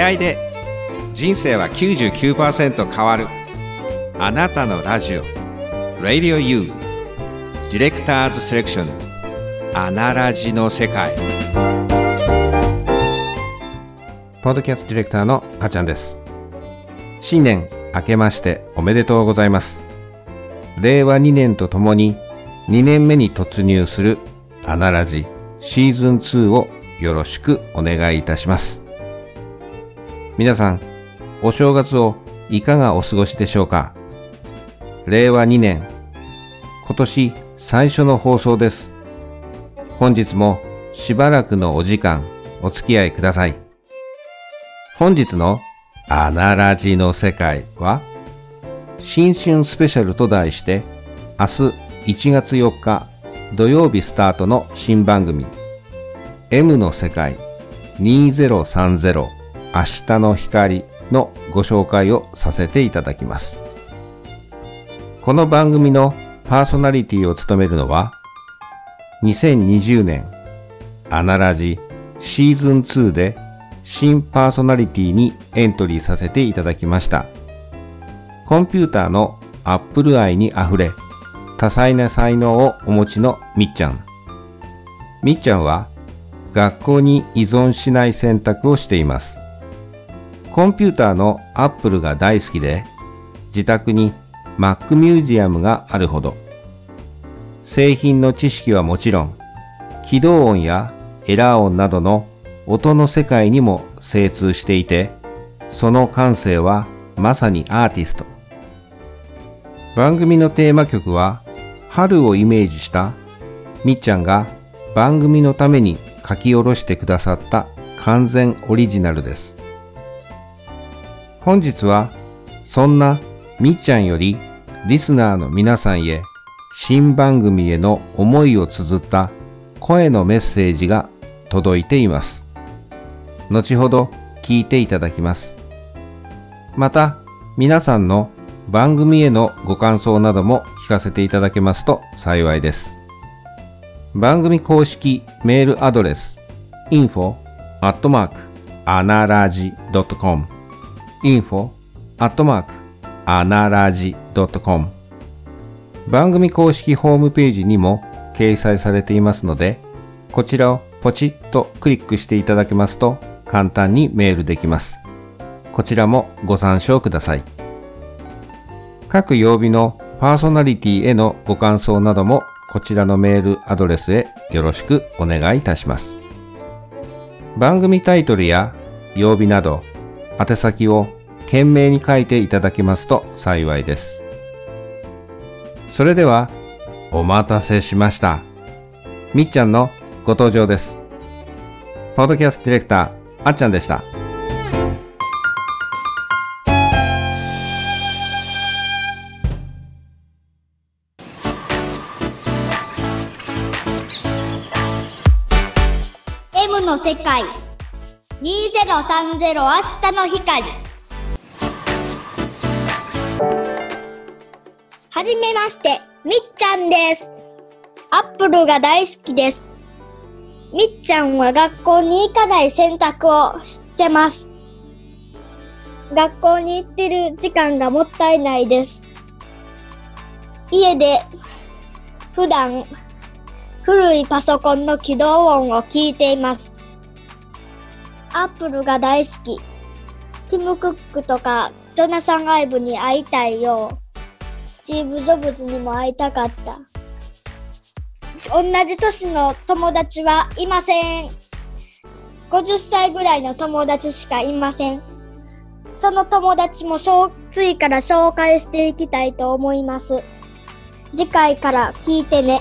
出会いで人生は99%変わる。あなたのラジオ。Radio U ディレクターズセレクション。アナラジの世界。ポッドキャストディレクターのあちゃんです。新年明けましておめでとうございます。令和2年とともに2年目に突入するアナラジシーズン2をよろしくお願いいたします。皆さん、お正月をいかがお過ごしでしょうか？令和2年、今年最初の放送です。本日もしばらくのお時間お付き合いください。本日のアナラジの世界は新春スペシャルと題して明日1月4日土曜日スタートの新番組 M の世界2030明日の光のご紹介をさせていただきます。この番組のパーソナリティを務めるのは2020年アナラジシーズン2で新パーソナリティにエントリーさせていただきました。コンピューターのアップル愛にあふれ多彩な才能をお持ちのみっちゃん。みっちゃんは学校に依存しない選択をしています。コンピューターのアップルが大好きで、自宅に Mac ミュージアムがあるほど、製品の知識はもちろん、起動音やエラー音などの音の世界にも精通していて、その感性はまさにアーティスト。番組のテーマ曲は、春をイメージしたみっちゃんが番組のために書き下ろしてくださった完全オリジナルです。本日はそんなみっちゃんよりリスナーの皆さんへ新番組への思いを綴った声のメッセージが届いています。後ほど聞いていただきます。また皆さんの番組へのご感想なども聞かせていただけますと幸いです。番組公式メールアドレス info アットマークアナラジ .com info アットマークアナラジ .com 番組公式ホームページにも掲載されていますのでこちらをポチッとクリックしていただけますと簡単にメールできますこちらもご参照ください各曜日のパーソナリティへのご感想などもこちらのメールアドレスへよろしくお願いいたします。番組タイトルや曜日など宛先を懸命に書いていただけますと幸いです。それではお待たせしました。みっちゃんのご登場です。ポッドキャストディレクターあっちゃんでした。の世界2030明日の光。はじめましてみっちゃんです。アップルが大好きです。みっちゃんは学校に行かない選択をしてます。学校に行ってる時間がもったいないです。家で普段古いパソコンの起動音を聞いています。アップルが大好き。ティム・クックとかジョナサン・アイブに会いたいよ。スティーブ・ジョブズにも会いたかった。同じ年の友達はいません。50歳ぐらいの友達しかいません。その友達も次から紹介していきたいと思います。次回から聞いてね。